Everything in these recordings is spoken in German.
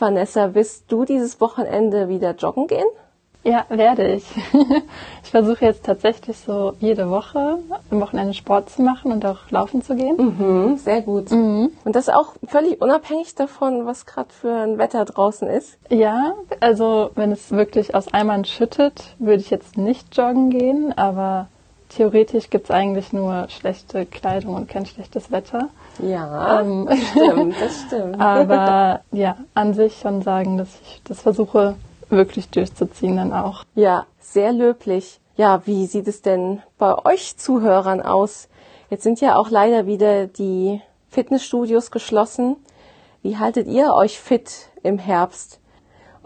Vanessa. Wirst du dieses Wochenende wieder joggen gehen? Ja, werde ich. Ich versuche jetzt tatsächlich so jede Woche am Wochenende Sport zu machen und auch laufen zu gehen. Mhm, sehr gut. Mhm. Und das auch völlig unabhängig davon, was gerade für ein Wetter draußen ist? Ja, also wenn es wirklich aus Eimern schüttet, würde ich jetzt nicht joggen gehen, aber theoretisch gibt es eigentlich nur schlechte Kleidung und kein schlechtes Wetter. Ja, ähm, das stimmt, das stimmt. aber ja, an sich schon sagen, dass ich das versuche wirklich durchzuziehen dann auch. Ja, sehr löblich. Ja, wie sieht es denn bei euch Zuhörern aus? Jetzt sind ja auch leider wieder die Fitnessstudios geschlossen. Wie haltet ihr euch fit im Herbst?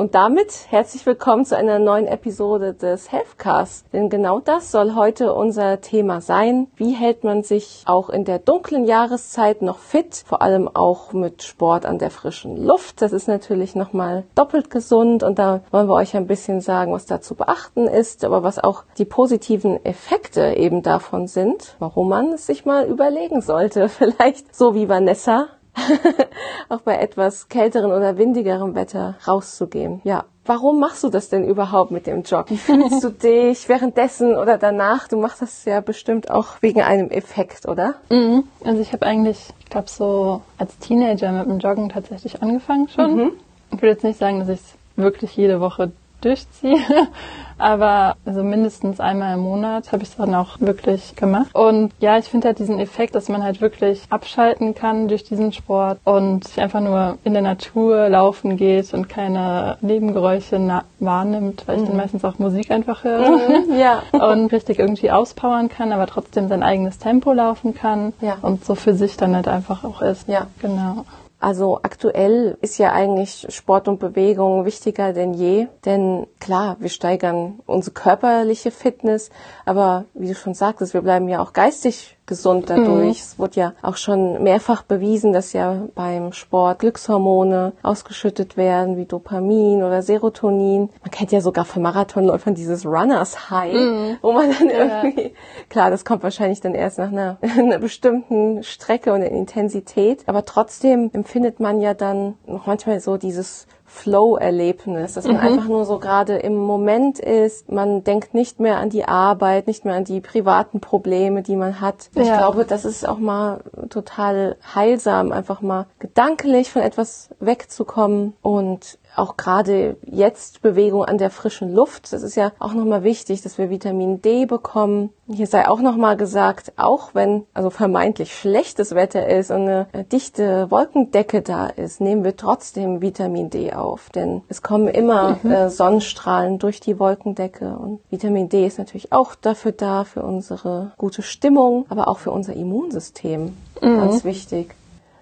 Und damit herzlich willkommen zu einer neuen Episode des Healthcast. Denn genau das soll heute unser Thema sein. Wie hält man sich auch in der dunklen Jahreszeit noch fit? Vor allem auch mit Sport an der frischen Luft. Das ist natürlich nochmal doppelt gesund. Und da wollen wir euch ein bisschen sagen, was da zu beachten ist, aber was auch die positiven Effekte eben davon sind, warum man es sich mal überlegen sollte. Vielleicht so wie Vanessa auch bei etwas kälteren oder windigerem Wetter rauszugehen. Ja, warum machst du das denn überhaupt mit dem Joggen? Fühlst du dich währenddessen oder danach? Du machst das ja bestimmt auch wegen einem Effekt, oder? Mhm. Also ich habe eigentlich, ich glaube so als Teenager mit dem Joggen tatsächlich angefangen schon. Mhm. Ich würde jetzt nicht sagen, dass ich es wirklich jede Woche durchziehe. Aber also mindestens einmal im Monat habe ich es dann auch wirklich gemacht. Und ja, ich finde halt diesen Effekt, dass man halt wirklich abschalten kann durch diesen Sport und sich einfach nur in der Natur laufen geht und keine Nebengeräusche wahrnimmt, weil ich dann mhm. meistens auch Musik einfach höre. Mhm, ja. Und richtig irgendwie auspowern kann, aber trotzdem sein eigenes Tempo laufen kann. Ja. Und so für sich dann halt einfach auch ist. Ja. Genau. Also aktuell ist ja eigentlich Sport und Bewegung wichtiger denn je, denn klar, wir steigern unsere körperliche Fitness, aber wie du schon sagtest, wir bleiben ja auch geistig gesund dadurch. Mhm. Es wurde ja auch schon mehrfach bewiesen, dass ja beim Sport Glückshormone ausgeschüttet werden, wie Dopamin oder Serotonin. Man kennt ja sogar von Marathonläufern dieses Runners High, mhm. wo man dann ja. irgendwie, klar, das kommt wahrscheinlich dann erst nach einer, einer bestimmten Strecke und Intensität, aber trotzdem empfindet man ja dann noch manchmal so dieses Flow-Erlebnis, dass man mhm. einfach nur so gerade im Moment ist. Man denkt nicht mehr an die Arbeit, nicht mehr an die privaten Probleme, die man hat. Ja. Ich glaube, das ist auch mal total heilsam, einfach mal gedanklich von etwas wegzukommen und auch gerade jetzt Bewegung an der frischen Luft. Das ist ja auch nochmal wichtig, dass wir Vitamin D bekommen. Hier sei auch nochmal gesagt, auch wenn also vermeintlich schlechtes Wetter ist und eine dichte Wolkendecke da ist, nehmen wir trotzdem Vitamin D auf. Denn es kommen immer mhm. äh, Sonnenstrahlen durch die Wolkendecke und Vitamin D ist natürlich auch dafür da, für unsere gute Stimmung, aber auch für unser Immunsystem. Mhm. Ganz wichtig.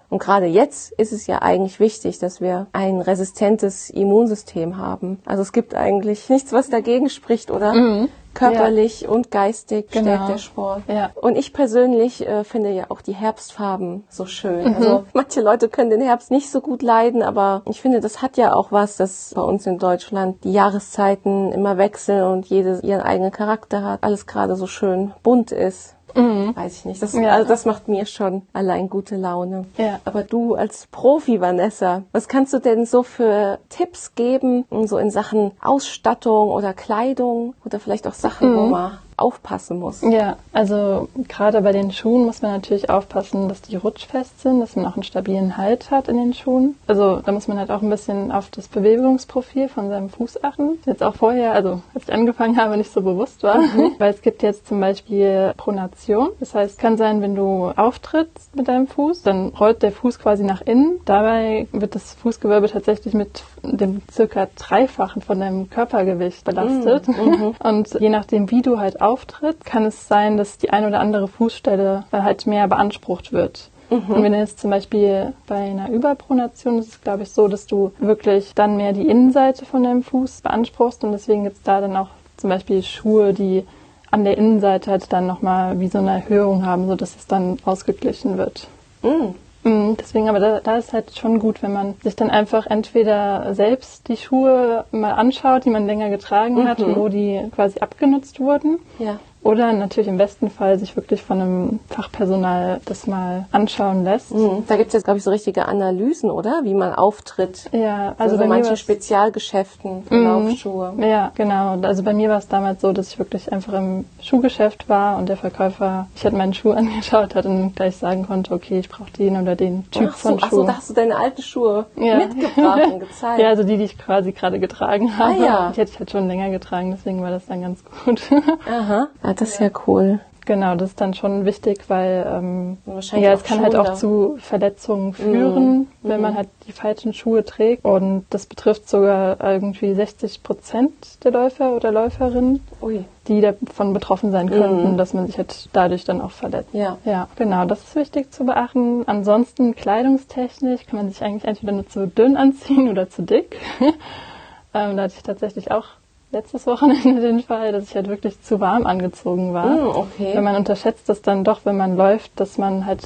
Und gerade jetzt ist es ja eigentlich wichtig, dass wir ein resistentes Immunsystem haben. Also es gibt eigentlich nichts, was dagegen spricht, oder? Mhm. Körperlich ja. und geistig genau. stärkt der Sport. Ja. Und ich persönlich äh, finde ja auch die Herbstfarben so schön. Mhm. Also manche Leute können den Herbst nicht so gut leiden, aber ich finde, das hat ja auch was, dass bei uns in Deutschland die Jahreszeiten immer wechseln und jede ihren eigenen Charakter hat. Alles gerade so schön bunt ist. Mhm. Weiß ich nicht. Das, ja. also das macht mir schon allein gute Laune. Ja. Aber du als Profi, Vanessa, was kannst du denn so für Tipps geben, so in Sachen Ausstattung oder Kleidung oder vielleicht auch Sachen, mhm. wo man aufpassen muss. Ja, also gerade bei den Schuhen muss man natürlich aufpassen, dass die rutschfest sind, dass man auch einen stabilen Halt hat in den Schuhen. Also da muss man halt auch ein bisschen auf das Bewegungsprofil von seinem Fuß achten. Jetzt auch vorher, also als ich angefangen habe, nicht so bewusst war, mhm. weil es gibt jetzt zum Beispiel Pronation. Das heißt, kann sein, wenn du auftrittst mit deinem Fuß, dann rollt der Fuß quasi nach innen. Dabei wird das Fußgewölbe tatsächlich mit dem circa dreifachen von deinem Körpergewicht belastet. Mhm. mhm. Und je nachdem, wie du halt auftritt, kann es sein, dass die eine oder andere Fußstelle halt mehr beansprucht wird. Mhm. Und wenn jetzt zum Beispiel bei einer Überpronation ist es, glaube ich, so, dass du wirklich dann mehr die Innenseite von deinem Fuß beanspruchst und deswegen gibt es da dann auch zum Beispiel Schuhe, die an der Innenseite halt dann nochmal wie so eine Erhöhung haben, sodass es dann ausgeglichen wird. Mhm. Mhm, deswegen, aber da, da ist halt schon gut, wenn man sich dann einfach entweder selbst die Schuhe mal anschaut, die man länger getragen hat mhm. und wo die quasi abgenutzt wurden. Ja. Oder natürlich im besten Fall sich wirklich von einem Fachpersonal das mal anschauen lässt. Mhm. Da gibt es jetzt, glaube ich, so richtige Analysen, oder? Wie man auftritt. Ja, Also also bei manchen Spezialgeschäften für Mhm. Laufschuhe. Ja, genau. Also bei mir war es damals so, dass ich wirklich einfach im Schuhgeschäft war und der Verkäufer, ich hatte meinen Schuh angeschaut hat und gleich sagen konnte, okay, ich brauche den oder den Typ Ach so, von ach Schuh. so, da hast du deine alten Schuhe Ja. mitgebracht und gezeigt. ja, also die, die ich quasi gerade getragen habe. Ah, ja. Die hätte ich halt schon länger getragen, deswegen war das dann ganz gut. Aha. Ja, das ist ja cool. genau, das ist dann schon wichtig, weil ähm, ja, es kann halt auch schonender. zu Verletzungen führen, wenn man halt die falschen Schuhe trägt. Und das betrifft sogar irgendwie 60 Prozent der Läufer oder Läuferinnen. Ui. die davon betroffen sein könnten, dass man sich halt dadurch dann auch verletzt. Ja. Ja, genau, das ist wichtig zu beachten. Ansonsten kleidungstechnisch kann man sich eigentlich entweder nur zu dünn anziehen oder zu dick. ähm, da hatte ich tatsächlich auch letztes Wochenende den Fall, dass ich halt wirklich zu warm angezogen war. Mm, okay. Wenn man unterschätzt das dann doch, wenn man läuft, dass man halt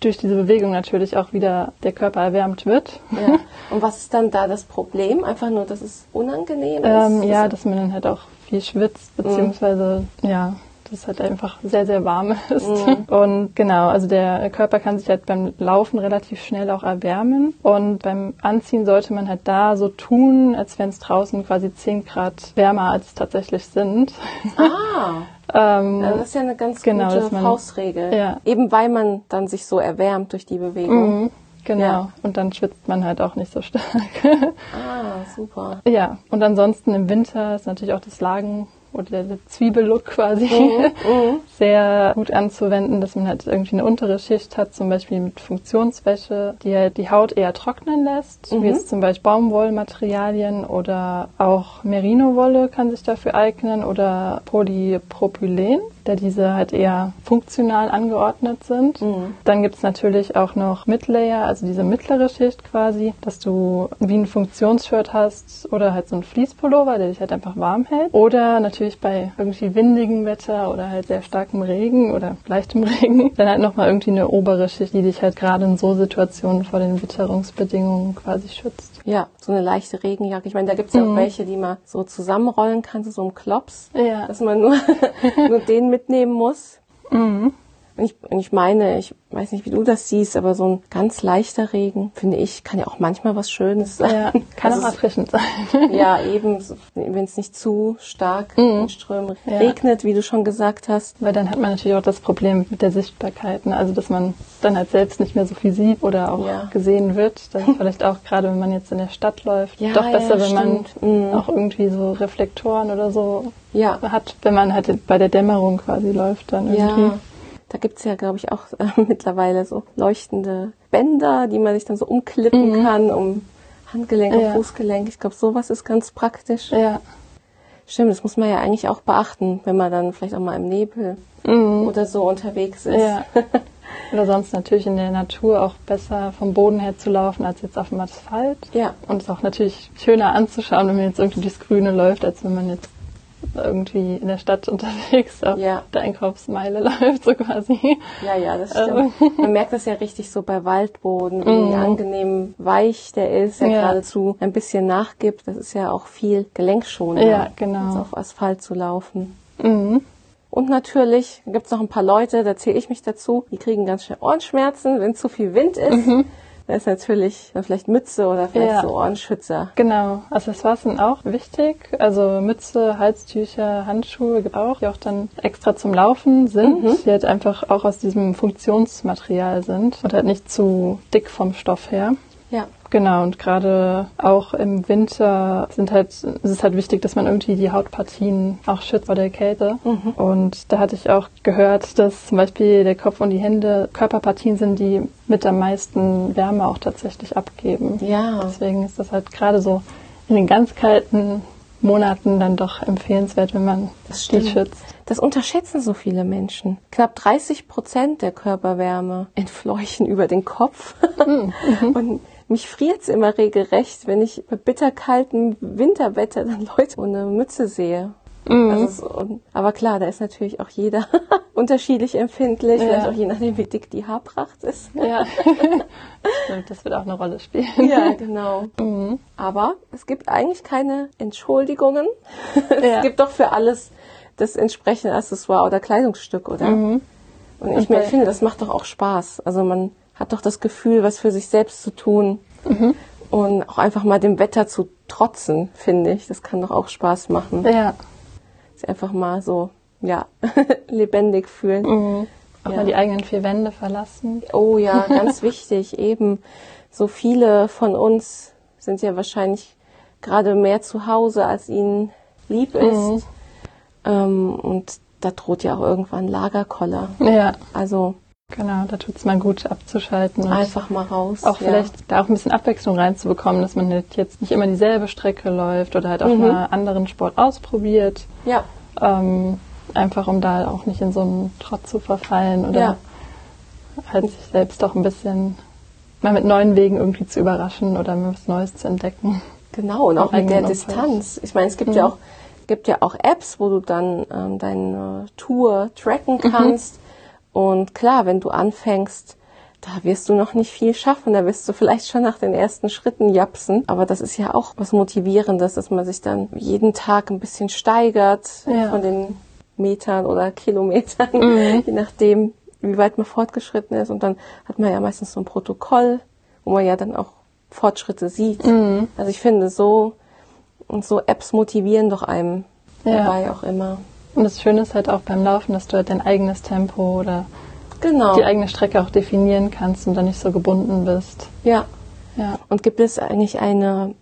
durch diese Bewegung natürlich auch wieder der Körper erwärmt wird. Ja. Und was ist dann da das Problem? Einfach nur, dass es unangenehm ist? Ähm, ja, Das- dass man dann halt auch viel schwitzt, beziehungsweise, ja, dass es halt einfach sehr, sehr warm ist. Und genau, also der Körper kann sich halt beim Laufen relativ schnell auch erwärmen. Und beim Anziehen sollte man halt da so tun, als wenn es draußen quasi 10 Grad wärmer als es tatsächlich sind. Ah, ähm, das ist ja eine ganz Genau, gute man- Faustregel. Ja. Eben weil man dann sich so erwärmt durch die Bewegung. mhm, genau. Ja. Und dann schwitzt man halt auch nicht so stark. Ah, super. Ja, und ansonsten im Winter ist natürlich auch das Lagen oder der, Zwiebellook quasi Mhm, sehr gut anzuwenden, dass man halt irgendwie eine untere Schicht hat, zum Beispiel mit Funktionswäsche, die halt die Haut eher trocknen lässt, Mhm. wie jetzt zum Beispiel Baumwollmaterialien oder auch Merino-Wolle kann sich dafür eignen oder Polypropylen, da diese halt eher funktional angeordnet sind. Mhm. Dann gibt's natürlich auch noch Midlayer, also diese mittlere Schicht quasi, dass du wie ein Funktionsshirt hast oder halt so ein Fließpullover, der dich halt einfach warm hält. Oder natürlich bei irgendwie windigem Wetter oder halt sehr starkem Regen oder leichtem Regen, dann halt nochmal irgendwie eine obere Schicht, die dich halt gerade in so Situationen vor den Witterungsbedingungen quasi schützt. Ja, so eine leichte Regenjacke. Ich meine, da gibt's ja auch welche, die man so zusammenrollen kann, so ein Klops, Ja. dass man nur, nur den mitnehmen muss. Mhm. Und ich, und ich meine, ich weiß nicht, wie du das siehst, aber so ein ganz leichter Regen, finde ich, kann ja auch manchmal was Schönes sein. Ja, kann Also auch erfrischend sein. Ja, eben, wenn es nicht zu stark in Strömen Mhm. Ja. regnet, wie du schon gesagt hast. Weil dann hat man natürlich auch das Problem mit der Sichtbarkeit, ne? also dass man dann halt selbst nicht mehr so viel sieht oder auch Ja. gesehen wird. Das ist vielleicht auch gerade, wenn man jetzt in der Stadt läuft, Ja, doch besser, wenn man. Mhm. auch irgendwie so Reflektoren oder so Ja, hat, wenn man halt bei der Dämmerung quasi läuft dann irgendwie. ja. Da gibt's ja, glaube ich, auch äh, mittlerweile so leuchtende Bänder, die man sich dann so umklippen kann, um Handgelenk und Mhm. Ja. Fußgelenk. Ich glaube, sowas ist ganz praktisch. Ja. Stimmt, das muss man ja eigentlich auch beachten, wenn man dann vielleicht auch mal im Nebel oder so unterwegs ist. Mhm. Ja. Oder sonst natürlich in der Natur auch besser vom Boden her zu laufen als jetzt auf dem Asphalt. Ja. Und es ist auch natürlich schöner anzuschauen, wenn man jetzt irgendwie durchs Grüne läuft, als wenn man jetzt irgendwie in der Stadt unterwegs auf Ja. der Einkaufsmeile läuft, so quasi. Ja, ja, das Ähm. stimmt. Man merkt das ja richtig so bei Waldboden, wie angenehm weich der ist, der Mhm. Ja. geradezu ein bisschen nachgibt. Das ist ja auch viel gelenkschonender, Ja, genau. als auf Asphalt zu laufen. Mhm. Und natürlich gibt's noch ein paar Leute, da zähle ich mich dazu, die kriegen ganz schnell Ohrenschmerzen, wenn zu viel Wind ist. Da ist natürlich vielleicht Mütze oder vielleicht. Ja. so Ohrenschützer. Genau, Accessoires sind auch wichtig. Also Mütze, Halstücher, Handschuhe auch, die auch dann extra zum Laufen sind, Mhm. die halt einfach auch aus diesem Funktionsmaterial sind und halt nicht zu dick vom Stoff her. Ja. Genau, und gerade auch im Winter sind halt, ist es halt wichtig, dass man irgendwie die Hautpartien auch schützt vor der Kälte. Und da hatte ich auch gehört, dass zum Beispiel der Kopf und die Hände Körperpartien sind, die mit am meisten Wärme auch tatsächlich abgeben. Ja. Deswegen ist das halt gerade so in den ganz kalten Monaten dann doch empfehlenswert, wenn man Das die schützt. Das unterschätzen so viele Menschen. Knapp 30 Prozent der Körperwärme entfleuchen über den Kopf. Hm, mhm. Und mich friert's immer regelrecht, wenn ich bei bitterkaltem Winterwetter dann Leute ohne Mütze sehe. Mhm. Also aber klar, da ist natürlich auch jeder unterschiedlich empfindlich, vielleicht Ja. auch je nachdem, wie dick die Haarpracht ist. Ja, das wird auch eine Rolle spielen. Ja, genau. Aber es gibt eigentlich keine Entschuldigungen. es Ja. gibt doch für alles das entsprechende Accessoire oder Kleidungsstück, oder? Mhm. Und ich, ich finde, das macht doch auch Spaß. Also man hat doch das Gefühl, was für sich selbst zu tun Mhm. und auch einfach mal dem Wetter zu trotzen, finde ich. Das kann doch auch Spaß machen. Ja. Sich einfach mal so, ja, lebendig fühlen. Mhm. Auch Ja. mal die eigenen vier Wände verlassen. Oh ja, ganz wichtig. Eben so viele von uns sind ja wahrscheinlich gerade mehr zu Hause, als ihnen lieb ist. Mhm. Ähm, und da droht ja auch irgendwann Lagerkoller. Ja, Also genau. Da tut's mal gut abzuschalten und einfach mal raus. auch ja. vielleicht da auch ein bisschen Abwechslung reinzubekommen, dass man nicht jetzt nicht immer dieselbe Strecke läuft oder halt auch Mhm. mal anderen Sport ausprobiert. Ja, Ähm, einfach um da auch nicht in so einen Trott zu verfallen oder Ja. halt sich selbst auch ein bisschen mal mit neuen Wegen irgendwie zu überraschen oder mal was Neues zu entdecken. genau. Und auch Im mit der Umfeld. Distanz. Ich meine, es gibt ja auch gibt ja auch Apps, wo du dann ähm, deine Tour tracken kannst. Und klar, wenn du anfängst, da wirst du noch nicht viel schaffen. Da wirst du vielleicht schon nach den ersten Schritten japsen. Aber das ist ja auch was Motivierendes, dass man sich dann jeden Tag ein bisschen steigert Ja. von den Metern oder Kilometern, je nachdem, wie weit man fortgeschritten ist. Und dann hat man ja meistens so ein Protokoll, wo man ja dann auch Fortschritte sieht. Also ich finde so, und so Apps motivieren doch einem Ja. dabei auch immer. Und das Schöne ist halt auch beim Laufen, dass du halt dein eigenes Tempo oder Genau. die eigene Strecke auch definieren kannst und dann nicht so gebunden bist. Ja. Ja. Und gibt es eigentlich eine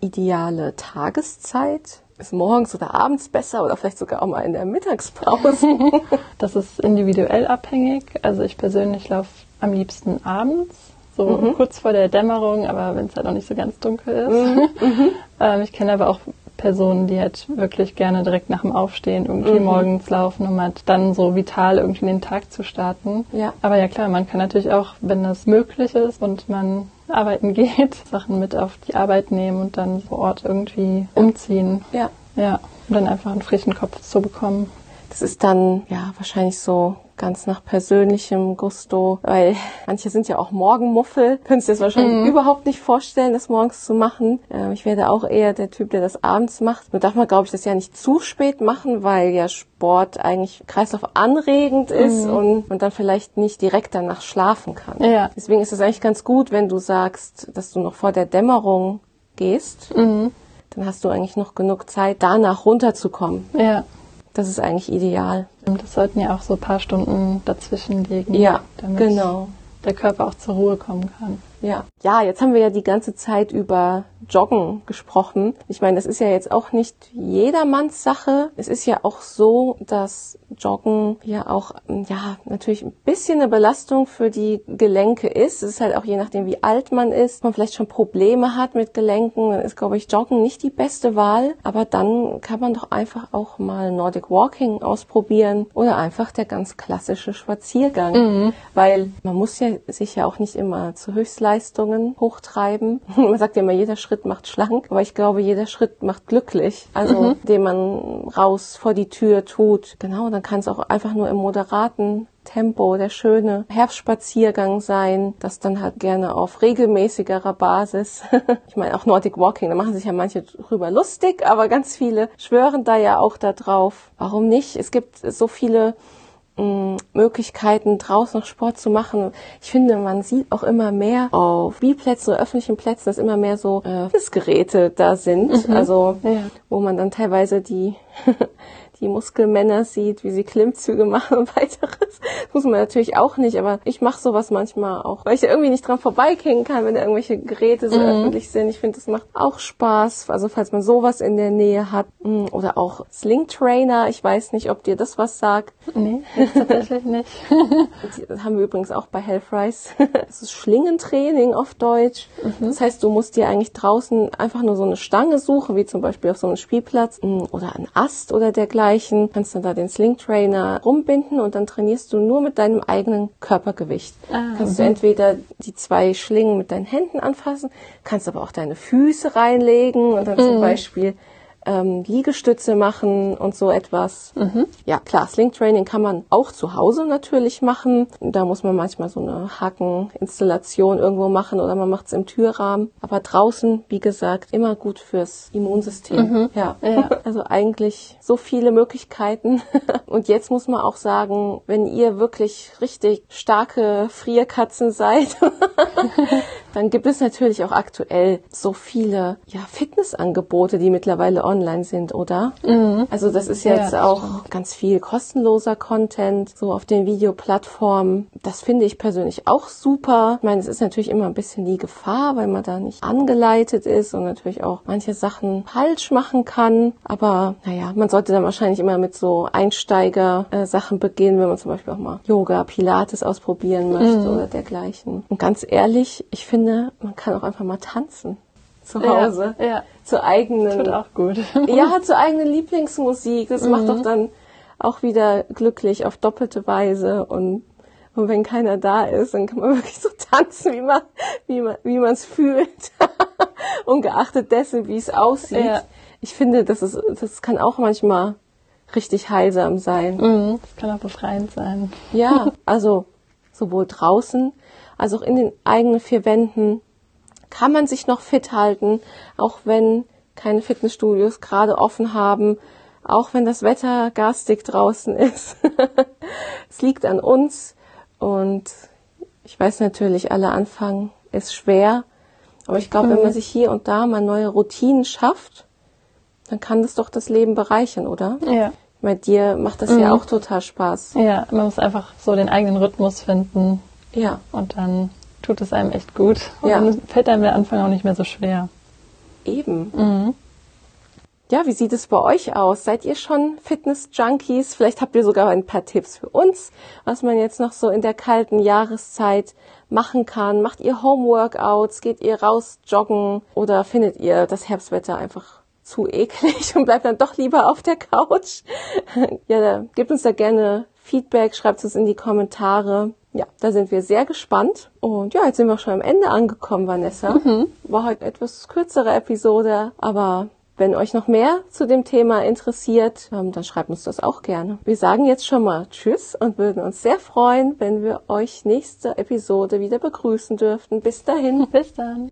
ideale Tageszeit? Ist morgens oder abends besser oder vielleicht sogar auch mal in der Mittagspause? Das ist individuell abhängig. Also ich persönlich laufe am liebsten abends, so kurz vor der Dämmerung, aber wenn es halt noch nicht so ganz dunkel ist. ähm, ich kenne aber auch Personen, die halt wirklich gerne direkt nach dem Aufstehen irgendwie morgens laufen, um halt dann so vital irgendwie den Tag zu starten. Ja. Aber ja klar, man kann natürlich auch, wenn das möglich ist und man arbeiten geht, Sachen mit auf die Arbeit nehmen und dann vor Ort irgendwie umziehen. ja. Ja, um dann einfach einen frischen Kopf zu bekommen. Das ist dann ja wahrscheinlich so ganz nach persönlichem Gusto, weil manche sind ja auch Morgenmuffel, können sich das wahrscheinlich überhaupt nicht vorstellen, das morgens zu machen. Ähm, ich werde auch eher der Typ, der das abends macht. Nur darf man, glaube ich, das ja nicht zu spät machen, weil ja Sport eigentlich Kreislauf anregend ist und man dann vielleicht nicht direkt danach schlafen kann. Ja. Deswegen ist es eigentlich ganz gut, wenn du sagst, dass du noch vor der Dämmerung gehst. Dann hast du eigentlich noch genug Zeit, danach runterzukommen. Ja. Das ist eigentlich ideal. Das sollten ja auch so ein paar Stunden dazwischen liegen, Ja, damit genau. der Körper auch zur Ruhe kommen kann. Ja. ja, jetzt haben wir ja die ganze Zeit über Joggen gesprochen. Ich meine, das ist ja jetzt auch nicht jedermanns Sache. Es ist ja auch so, dass Joggen ja auch, ja, natürlich ein bisschen eine Belastung für die Gelenke ist. Es ist halt auch je nachdem, wie alt man ist, man vielleicht schon Probleme hat mit Gelenken, dann ist, glaube ich, Joggen nicht die beste Wahl. Aber dann kann man doch einfach auch mal Nordic Walking ausprobieren oder einfach der ganz klassische Spaziergang. Weil man muss ja sich ja auch nicht immer zu Höchstleistungen hochtreiben. Man sagt ja immer, jeder Schritt macht schlank, aber ich glaube, jeder Schritt macht glücklich. Also, den man raus vor die Tür tut. Genau, dann kann es auch einfach nur im moderaten Tempo, der schöne Herbstspaziergang sein, das dann halt gerne auf regelmäßigerer Basis. ich meine auch Nordic Walking, da machen sich ja manche drüber lustig, aber ganz viele schwören da ja auch da drauf. Warum nicht? Es gibt so viele mh, Möglichkeiten, draußen noch Sport zu machen. Ich finde, man sieht auch immer mehr auf Spielplätzen oder öffentlichen Plätzen, dass immer mehr so äh, Fitnessgeräte da sind. Also Ja. wo man dann teilweise die, die Muskelmänner sieht, wie sie Klimmzüge machen und weiteres. Das muss man natürlich auch nicht, aber ich mache sowas manchmal auch, weil ich da irgendwie nicht dran vorbeigehen kann, wenn da irgendwelche Geräte so öffentlich sind. Ich finde, das macht auch Spaß, also falls man sowas in der Nähe hat. Mm, Oder auch Sling Trainer, ich weiß nicht, ob dir das was sagt. Nee, tatsächlich nicht. Das haben wir übrigens auch bei Healthrise. Das ist Schlingentraining auf Deutsch. Das heißt, du musst dir eigentlich draußen einfach nur so eine Stange suchen, wie zum Beispiel auf so einem Spielplatz mm, oder einen Ast oder dergleichen. Kannst dann da den Sling Trainer rumbinden und dann trainierst du nur mit deinem eigenen Körpergewicht. Ah, kannst du entweder die zwei Schlingen mit deinen Händen anfassen, kannst aber auch deine Füße reinlegen und dann zum Beispiel ähm, Liegestütze machen und so etwas. Ja, klar, Sling-Training kann man auch zu Hause natürlich machen. Da muss man manchmal so eine Hakeninstallation irgendwo machen oder man macht es im Türrahmen. Aber draußen, wie gesagt, immer gut fürs Immunsystem. Ja. Ja. also eigentlich so viele Möglichkeiten. Und jetzt muss man auch sagen, wenn ihr wirklich richtig starke Frierkatzen seid, dann gibt es natürlich auch aktuell so viele ja, Fitnessangebote, die mittlerweile online sind, oder? Also das ist Ja, jetzt auch ganz viel kostenloser Content, so auf den Videoplattformen. Das finde ich persönlich auch super. Ich meine, es ist natürlich immer ein bisschen die Gefahr, weil man da nicht angeleitet ist und natürlich auch manche Sachen falsch machen kann. Aber naja, man sollte dann wahrscheinlich immer mit so Einsteiger-Sachen beginnen, wenn man zum Beispiel auch mal Yoga, Pilates ausprobieren möchte oder dergleichen. Und ganz ehrlich, ich finde, man kann auch einfach mal tanzen zu Hause. Ja, ja. Zur eigenen Tut auch gut. ja, zur eigenen Lieblingsmusik. Das macht doch dann auch wieder glücklich auf doppelte Weise und und wenn keiner da ist, dann kann man wirklich so tanzen, wie man wie man wie man es fühlt, ungeachtet dessen, wie es aussieht. Ja. Ich finde, das ist das kann auch manchmal richtig heilsam sein. Mhm. Das kann auch befreiend sein. Ja, also sowohl draußen als auch in den eigenen vier Wänden kann man sich noch fit halten, auch wenn keine Fitnessstudios gerade offen haben, auch wenn das Wetter garstig draußen ist. es liegt an uns und ich weiß natürlich, alle Anfang ist schwer, aber ich glaube, wenn man sich hier und da mal neue Routinen schafft, dann kann das doch das Leben bereichern, oder? Ja. Meine, dir macht das ja auch total Spaß. Ja, man muss einfach so den eigenen Rhythmus finden Ja. und dann tut es einem echt gut. Und Ja. dann fällt einem der Anfang auch nicht mehr so schwer. Eben. Ja, wie sieht es bei euch aus? Seid ihr schon Fitness-Junkies? Vielleicht habt ihr sogar ein paar Tipps für uns, was man jetzt noch so in der kalten Jahreszeit machen kann. Macht ihr Homeworkouts? Geht ihr raus joggen? Oder findet ihr das Herbstwetter einfach zu eklig und bleibt dann doch lieber auf der Couch? ja, gebt uns da gerne Feedback, schreibt es in die Kommentare. Ja, da sind wir sehr gespannt. Und ja, jetzt sind wir auch schon am Ende angekommen, Vanessa. War heute etwas kürzere Episode, aber wenn euch noch mehr zu dem Thema interessiert, ähm, dann schreibt uns das auch gerne. Wir sagen jetzt schon mal Tschüss und würden uns sehr freuen, wenn wir euch nächste Episode wieder begrüßen dürften. Bis dahin. Bis dann.